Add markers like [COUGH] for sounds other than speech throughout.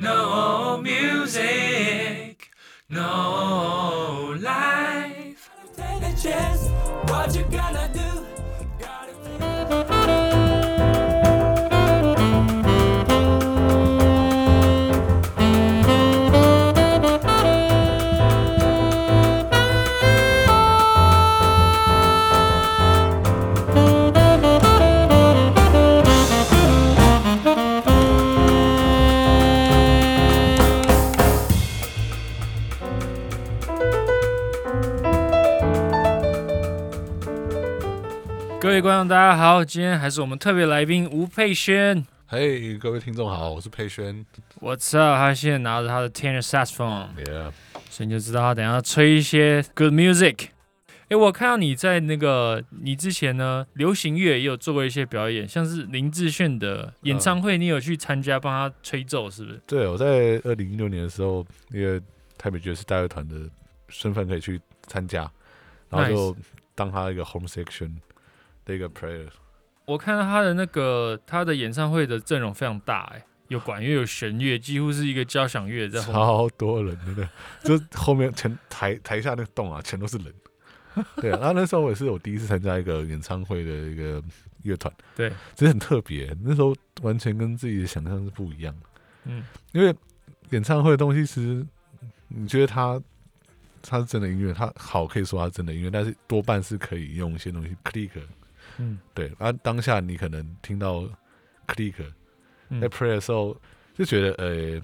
No music, no 各位观众，大家好，今天还是我们特别来宾吴佩轩。嘿各位听众好，我是佩轩。What's up？他现在拿着他的 tenor saxophone，Yeah，所以你就知道他等一下吹一些 good music。诶，我看到你在那个你之前呢，流行乐也有做过一些表演，像是林志炫的演唱会，你有去参加帮他吹奏，是不是？对，我在二零一六年的时候，那个台北爵士大乐团的身份可以去参加，然后就当他一个 home section 的一个 player。我看到他的那个他的演唱会的阵容非常大，哎，有管乐，有弦乐，几乎是一个交响乐在后面。超多人，真的，就后面全台台下那个洞啊，全都是人。[LAUGHS] 对啊，然后那时候我也是我第一次参加一个演唱会的一个乐团，对，其实很特别。那时候完全跟自己的想象是不一样的。嗯，因为演唱会的东西，其实你觉得它它是真的音乐，它好可以说它真的音乐，但是多半是可以用一些东西 click，嗯对。啊、当下你可能听到 click 嗯在 play 的时候，就觉得呃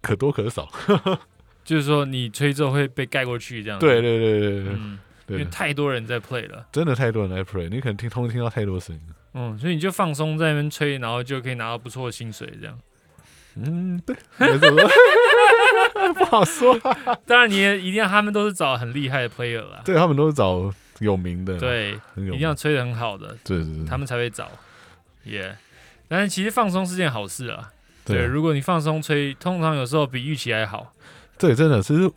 可多可少。[LAUGHS] 就是说你吹奏会被盖过去这样子。对对对对对因为，太多人在 play 了。真的太多人在 play，你可能听通听到太多声音了。嗯，所以你就放松在那边吹，然后就可以拿到不错的薪水，这样。嗯，对，没错，[LAUGHS] 不好说。当然，你也一定要他们都是找很厉害的 player 啦。对他们都是找有名的，，对，很有名一定要吹的很好的，对对对，他们才会找。耶、但是其实放松是件好事啊。对，对如果你放松吹，通常有时候比预期还好。对，真的，其实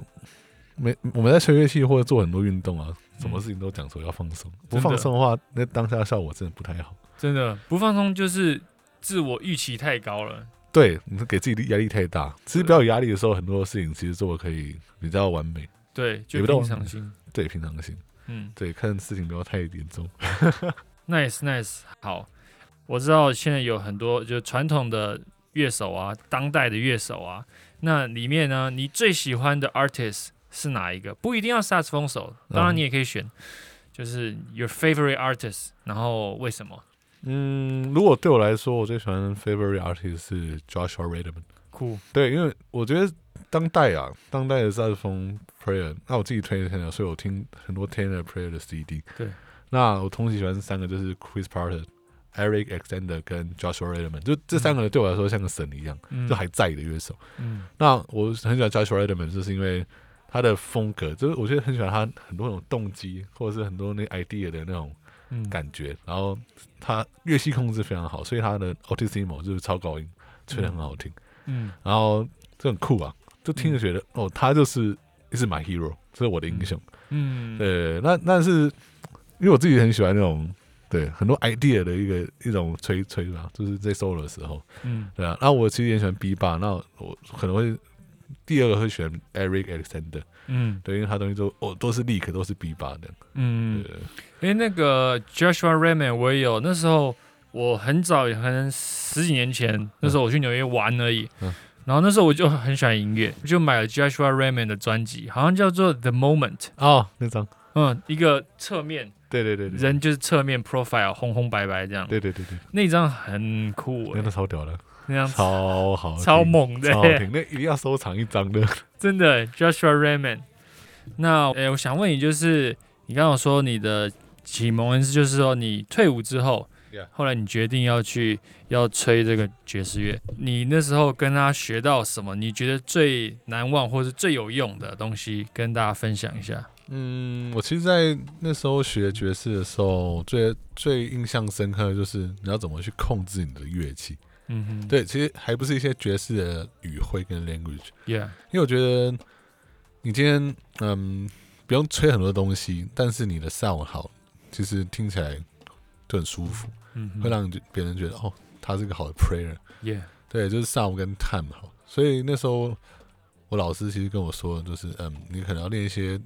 没我们在吹乐器或者做很多运动啊，什么嗯事情都讲说要放松，不放松的话，那当下效果真的不太好。真的不放松就是自我预期太高了。对，你是给自己的压力太大。其实不要有压力的时候，很多事情其实做的可以比较完美，对，就也不到平常心。对平常心，嗯对看事情不要太严重。[LAUGHS] nice nice，好。我知道现在有很多就传统的乐手啊，当代的乐手啊，那里面呢，你最喜欢的 artist 是哪一个？不一定要萨克斯风手，当然嗯你也可以选，就是 your favorite artist，然后为什么？嗯，如果对我来说，我最喜欢的 favorite artist 是 Joshua Redman。酷，对，因为我觉得当代啊，当代的萨克斯风 player，那我自己推的 Taylor，所以我听很多 Taylor player 的 CD。对，那我同时喜欢三个，就是 Chris Parter、Eric Alexander 跟 Joshua Redman，就这三个人对我来说像个神一样，嗯就还在的乐手。嗯那我很喜欢 Joshua Redman，就是因为他的风格，就是我觉得很喜欢他很多那种动机，或者是很多那 idea 的那种嗯，感觉。然后他乐器控制非常好，所以他的 Altissimo 就是超高音，吹得很好听。嗯然后这很酷啊，就听着觉得、哦，他就是是 my hero，这是我的英雄。嗯，对，那那是因为我自己很喜欢那种对很多 idea 的一个一种吹吹嘛，就是在 solo 的时候，嗯。对啊。那我其实也喜欢 B 八，那我可能会第二个会选 Eric Alexander，嗯。对，因为他东西都哦都是 leak 都是 B 八的，嗯，对，因为那个 Joshua Redman 我也有，那时候我很早，可能十几年前，那时候我去纽约玩而已。嗯然后那时候我就很喜欢音乐，我就买了 Joshua Raymond 的专辑，好像叫做 The Moment，哦，那张，嗯，一个侧面对对对对，人就是侧面 profile 红红白白这样，对对对对，那张很酷、欸。那，张超屌的，那张超好，超猛的、超好听，那一定要收藏一张的。[LAUGHS] 真的 Joshua Raymond。那诶，我想问你，就是你刚刚说你的启蒙是，就是说你退伍之后后来你决定要去要吹这个爵士乐，你那时候跟他学到什么？你觉得最难忘或是最有用的东西，跟大家分享一下。嗯，我其实，在那时候学爵士的时候，最最印象深刻的就是你要怎么去控制你的乐器。嗯哼，对，其实还不是一些爵士的语汇跟 language，，Yeah，因为我觉得你今天嗯不用吹很多东西，但是你的 sound 好，其实听起来就很舒服，嗯会让别人觉得哦，他是个好的 prayer，。对，就是 sound 跟 time 好，所以那时候我老师其实跟我说，就是嗯，你可能要练一些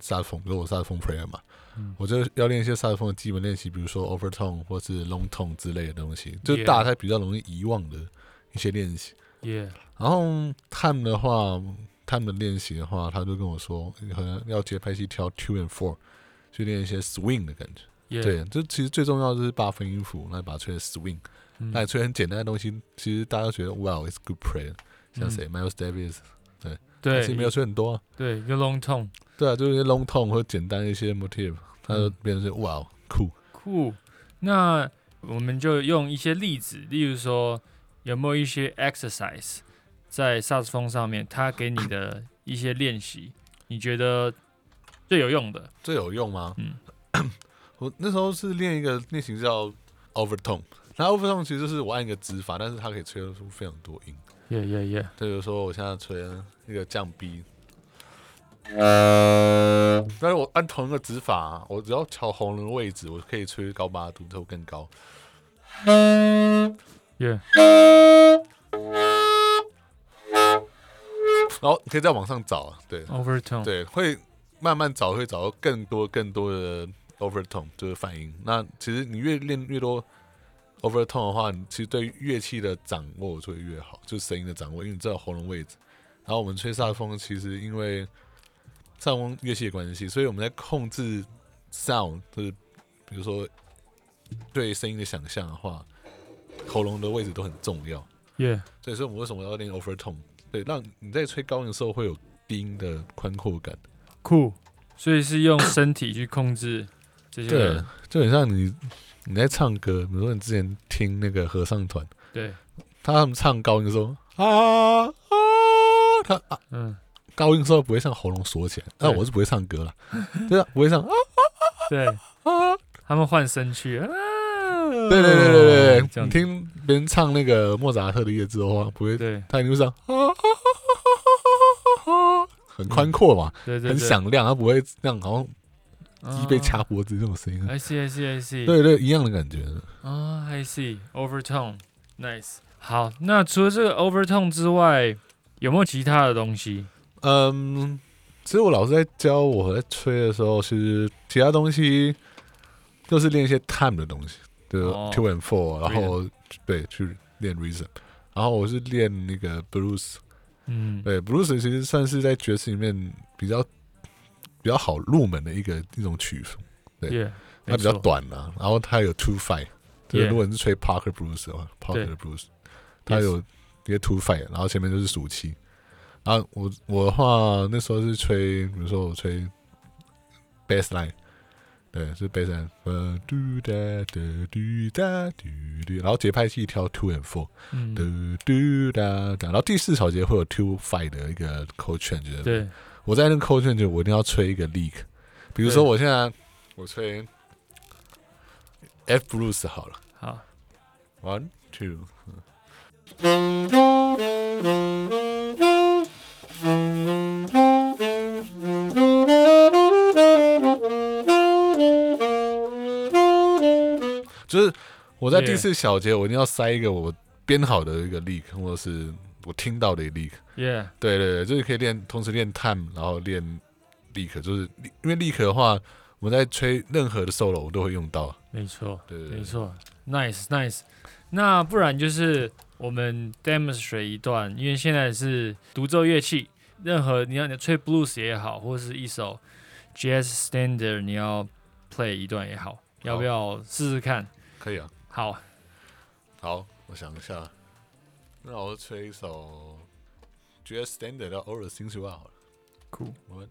萨克风，比如我萨克风 prayer 嘛，嗯我就要练一些萨克风的基本练习，比如说 overtone 或是 long tone 之类的东西，就大家比较容易遗忘的一些练习。，Yeah，然后 time 的话，time 的练习的话，他就跟我说，你可能要节拍器调 two and four，去练一些 swing 的感觉。对，这其实最重要的就是八分音符，那把它吹的 swing，嗯那你吹很简单的东西，其实大家都觉得 wow it's good play。像谁、m i l e s Davis，嗯对，其实没有吹很多啊。对，一个 long tone，对啊，就是一些 long tone 或简单一些 motif，它就嗯变成是哇酷。酷。那我们就用一些例子，例如说有没有一些 exercise 在萨克斯风上面，他给你的一些练习，你觉得最有用的？最有用吗？嗯 [COUGHS] 我那时候是练一个练习叫 overtone，那 overtone 其实就是我按一个指法，但是它可以吹得出非常多音。耶耶耶，就比如说我现在吹一个降 B，呃。但是我按同一个指法，我只要调喉咙的位置，我可以吹高八度，或更高。耶，然后你可以再往上找啊，对。Overtone，对，会慢慢找，会找到更多更多的 overtone，就是泛音。那其实你越练越多 overtone 的话，你其实对乐器的掌握就会越好，就是声音的掌握，因为你知道喉咙位置。然后我们吹萨克风，其实因为萨克风乐器的关系，所以我们在控制 sound，就是比如说对声音的想象的话，喉咙的位置都很重要。耶，所以说我们为什么要练 overtone？对，让你在吹高音的时候会有低音的宽阔感。酷。所以是用身体去控制这些对，，就很像你你在唱歌，比如说你之前听那个合唱团，对，他们唱高音的时候啊啊，他啊嗯，高音的时候不会像喉咙锁起来，那对我是不会唱歌了，[LAUGHS] 对啊，不会唱啊对，啊，他们换声去啊，对对对对对你听别人唱那个莫扎特的夜之后啊，不会，对。他一定会唱啊啊啊啊啊啊，很宽阔嘛，很，响亮，他不会这样好像鸡被啊掐脖子这种声音。I see, I see, I see。对对，一样的感觉。啊、i see overtone, nice。好，那除了这个 overtone 之外，有没有其他的东西？嗯，其实我老师在教我在吹的时候，其实其他东西就是练一些 time 的东西，就是哦 two and four，然后对去练 reason，然后我是练那个 blues，嗯，对 blues 其实算是在爵士里面比较比较好入门的一个一种曲风，对。Yeah, 它比较短啊，然后它有 two five，就是如果你是吹 Parker blues 的话，Parker 的 blues，它有一个 two five，然后前面就是属七。然后我我的话那时候是吹，比如说我吹 bass line，对，是 bass line，呃，嘟哒哒嘟哒嘟嘟，然后节拍器调 two and four，嗯，嘟嘟哒哒，然后第四小节会有 two five 的一个 code change，对，我在那个 code change 我一定要吹一个 leak，比如说我现在我吹 F blues 好了。好，，one two，就是我在第四小节我一定要塞一个我编好的一个 leak，或者是我听到的一个 leak。yeah, 对对对，就是可以练，同时练 time，然后练 leak，就是因为 leak 的话，我们在吹任何的 solo 我都会用到。没错，对对对没错，nice, nice。那不然就是我们 demonstrate 一段，因为现在是独奏乐器，任何你要你吹 blues 也好，或是一首 jazz standard 你要 play 一段也好，要不要试试看？可以啊，好，好，我想一下，那我吹一首 jazz standard 叫 All the Things You Are 好了。酷。我们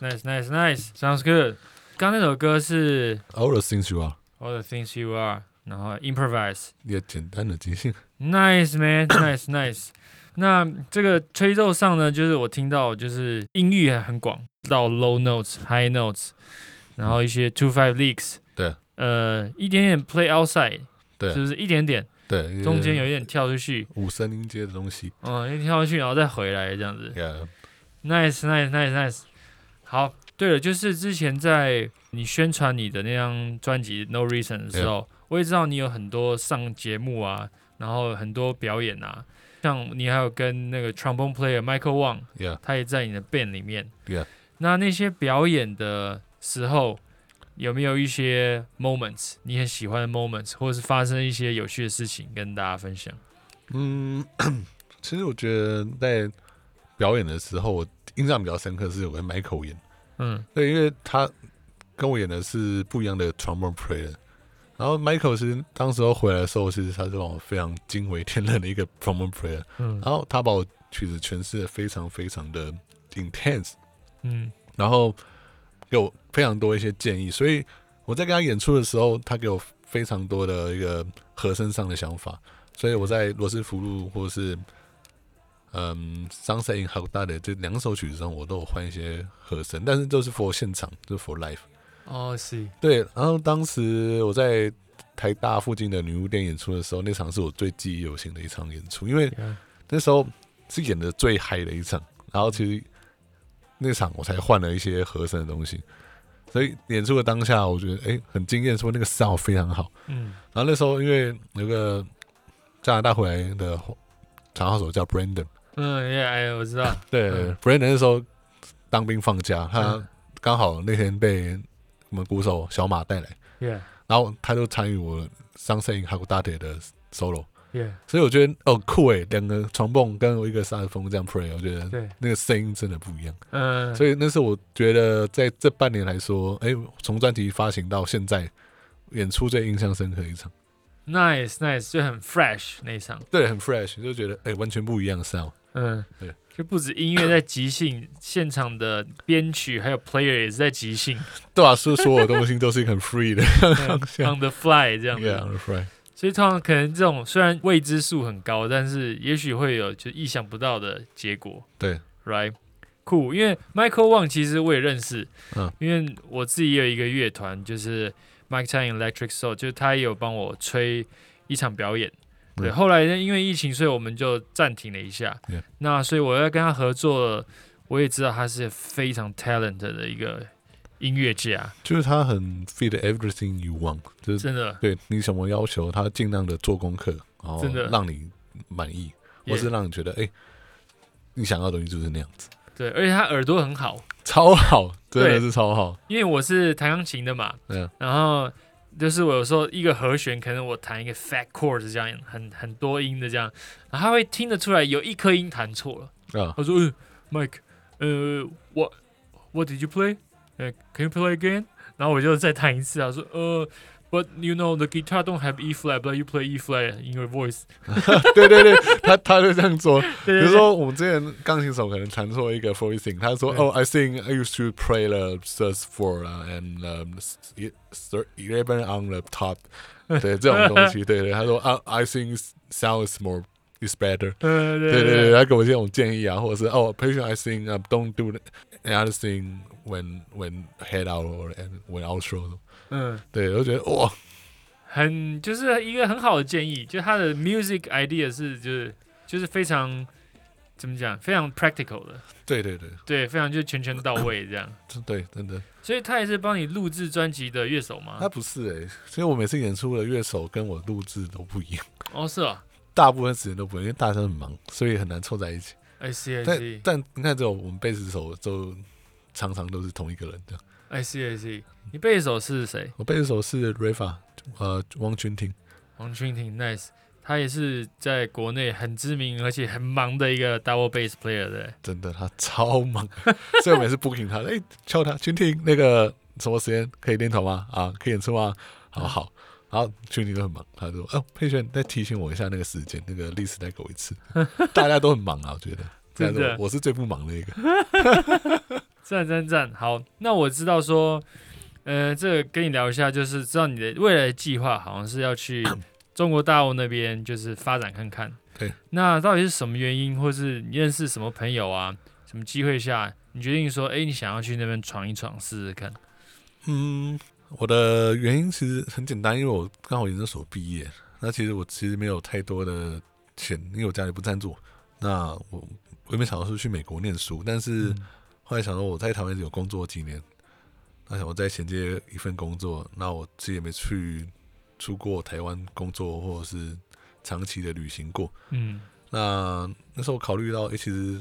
Nice, nice, nice, nice. Sounds good. 刚那首歌是 All the things you are，All the Things You Are，然后 Improvise。也简单的即兴。Nice man, nice, nice。那这个吹奏上呢，就是我听到就是音域还很广，到 low notes、high notes，然后一些 two five licks，对，呃，一点点 play outside，对是一点点？对，中间有一点跳出去，五声音阶的东西。嗯，一跳出去然后再回来这样子。Yeah，Nice, nice, nice, nice。好，对了，就是之前在你宣传你的那张专辑《No Reason》的时候我也知道你有很多上节目啊，然后很多表演啊，像你还有跟那个 trombone player Michael Wang，Yeah，他也在你的 band 里面。那那些表演的时候，有没有一些 moments 你很喜欢的 moments，或者是发生一些有趣的事情跟大家分享？嗯，[COUGHS] 其实我觉得在表演的时候，我印象比较深刻是有跟 Michael 演，嗯。对，因为他跟我演的是不一样的 trombone player。然后 Michael 其实当时候回来的时候，其实他是让我非常惊为天人的一个 trombone player。嗯。然后他把我曲子诠释的非常非常的 intense，嗯。然后给我非常多一些建议，所以我在跟他演出的时候，他给我非常多的一个和声上的想法，所以我在罗斯福路或是嗯《Sunset in h a g d a 的这两首曲子上，我都有换一些和声，但是都是 for 现场，就是 for live。哦，是，对，然后当时我在台大附近的女巫店演出的时候，那场是我最记忆犹新的一场演出，因为那时候是演的最嗨的一场，然后其实那场我才换了一些和声的东西，所以演出的当下，我觉得哎很惊艳，说那个 sound 非常好。嗯然后那时候因为有个加拿大回来的长号手叫 Brandon，嗯，Yeah，哎，我知道，[LAUGHS] 对、嗯 b r a n d o n 那时候当兵放假，他嗯刚好那天被我们鼓手小马带来，，Yeah，Yeah，然后他就参与我 Sunset in h a g d a 的 solo。Yeah，所以我觉得哦酷诶，两个床蹦跟一个萨克风这样 play，我觉得对，那个声音真的不一样。嗯，所以那是我觉得在这半年来说，哎、从专辑发行到现在，演出最印象深刻的一场。Nice Nice 就很 fresh 那一场，对，很 fresh，就觉得哎、完全不一样的 sound。嗯，对，就不止音乐在即兴，现场的编曲还有 player 也是在即兴对啊，是所有东西都是很 free 的。[LAUGHS] on the fly 这样子。Yeah, right. 所以通常可能这种虽然未知数很高，但是也许会有就意想不到的结果对，right？酷，因为 Michael Wang 其实我也认识，嗯因为我自己也有一个乐团，就是 Mike Chang Electric Soul，就是他也有帮我吹一场表演。对，嗯。后来呢，因为疫情，所以我们就暂停了一下。那所以我要跟他合作，我也知道他是非常 talent 的一个音乐家，就是他很 fit everything you want，就是真的。对你什么要求，他尽量的做功课，然后真的。让你满意，或是让你觉得哎、你想要的东西就是那样子，对，而且他耳朵很好，超好，真的是超好。因为我是弹钢琴的嘛，嗯然后就是我有时候一个和弦，可能我弹一个 fat chords 这样，很很多音的这样，然后他会听得出来有一颗音弹错了。啊，他说：“呃，Mike，呃，what what did you play？呃，Can you play again？” 然后我就再弹一次啊，说：“呃 ，But you know the guitar don't have E flat, but you play E flat in your voice。[LAUGHS] 对对对，他他就这样做。”对对比如说我们之前钢琴手可能弹错一个 [LAUGHS] voicing，他说对哦，I think I used to play the sus four 啊，and um, e- thir- eleven on the top，对这种东西，对对，他说啊，[LAUGHS] I think sounds more is better。呃，对对对对，对他给我这种建议啊，或者是哦，patient I think um, don't do the other thing when when head out or and when outro。嗯，对，我就觉得哇，很就是一个很好的建议，就他的 music idea 是就是就是非常怎么讲，非常 practical 的，对对对，对，非常就全全到位这样。[COUGHS] 对，真的，所以他也是帮你录制专辑的乐手吗他？不是哎、所以我每次演出的乐手跟我录制都不一样，哦，是啊大部分时间都不会，因为大家很忙，所以很难凑在一起。，I see I 但 see 但你看，这种我们贝斯手都常常都是同一个人这样。I see I see。你贝斯手是谁？我贝斯手是 Rafa，呃，汪君婷，王君婷，nice。他也是在国内很知名而且很忙的一个 double bass player 对。真的他超忙，[LAUGHS] 所以我每次 booking 他，哎、敲他，君婷那个什么时间可以练头吗？啊，可以演出吗？好好。然后君婷都很忙，他说：“哦，佩璇再提醒我一下那个时间，那个历史再给我一次。[LAUGHS] ”大家都很忙啊，我觉得，真的但是我我是最不忙的一个。赞赞赞！好，那我知道说，呃，这个跟你聊一下，就是知道你的未来的计划好像是要去 [COUGHS] 中国大陆那边，就是发展看看。对。那到底是什么原因，或是你认识什么朋友啊，什么机会下，你决定说，哎，你想要去那边闯一闯，试试看？嗯，我的原因其实很简单，因为我刚好研究所毕业，那其实我其实没有太多的钱，因为我家里不赞助。那我我也没想到是去美国念书，但是嗯后来想到我在台湾有工作几年，那想我再衔接一份工作，那我自己也没去出过台湾工作或者是长期的旅行过。嗯那那时候我考虑到，诶、其实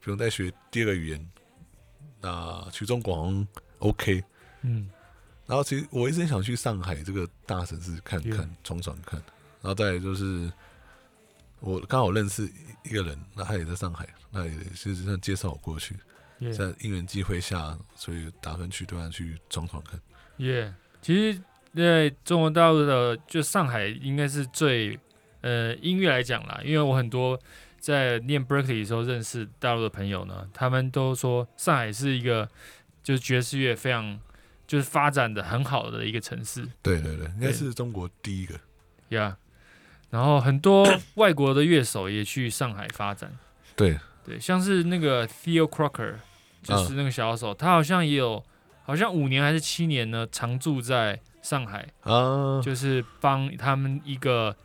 不用再学第二个语言，那去中国 OK。嗯然后其实我一直很想去上海这个大城市看看、闯闯看。然后再来就是我刚好认识一个人，那他也在上海，那也是这样介绍我过去。耶在因缘机会下，所以打算去对岸去闯闯看。耶，其实在中国大陆的就上海应该是最呃音乐来讲啦，因为我很多在念 Berkeley 的时候认识大陆的朋友呢，他们都说上海是一个就是爵士乐非常就是发展的很好的一个城市。对对对，应该是中国第一个。呀。然后很多外国的乐手也去上海发展，对，对，像是那个 Theo Crocker，就是那个小手，他好像也有好像五年还是七年呢，常住在上海。啊，就是帮他们一个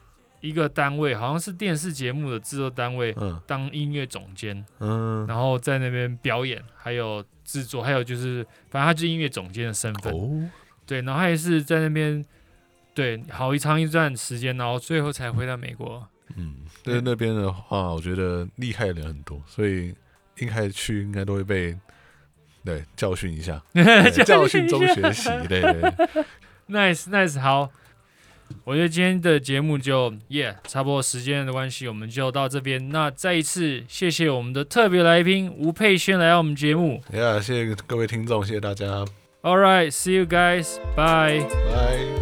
一个单位，好像是电视节目的制作单位嗯。当音乐总监，嗯，然后在那边表演，还有制作，还有就是反正他就是音乐总监的身份，哦，对，然后他也是在那边对好一长一段时间，然后最后才回到美国。嗯，在那边的话，我觉得厉害的人很多，所以一开始去应该都会被对教训一下，[LAUGHS] 教训中学习，对对对 [LAUGHS] nice nice 好。我觉得今天的节目就耶差不多时间的关系，我们就到这边。那再一次谢谢我们的特别来宾吴佩轩来到我们节目。呀，谢谢各位听众，谢谢大家，All right, see you guys. Bye. 拜。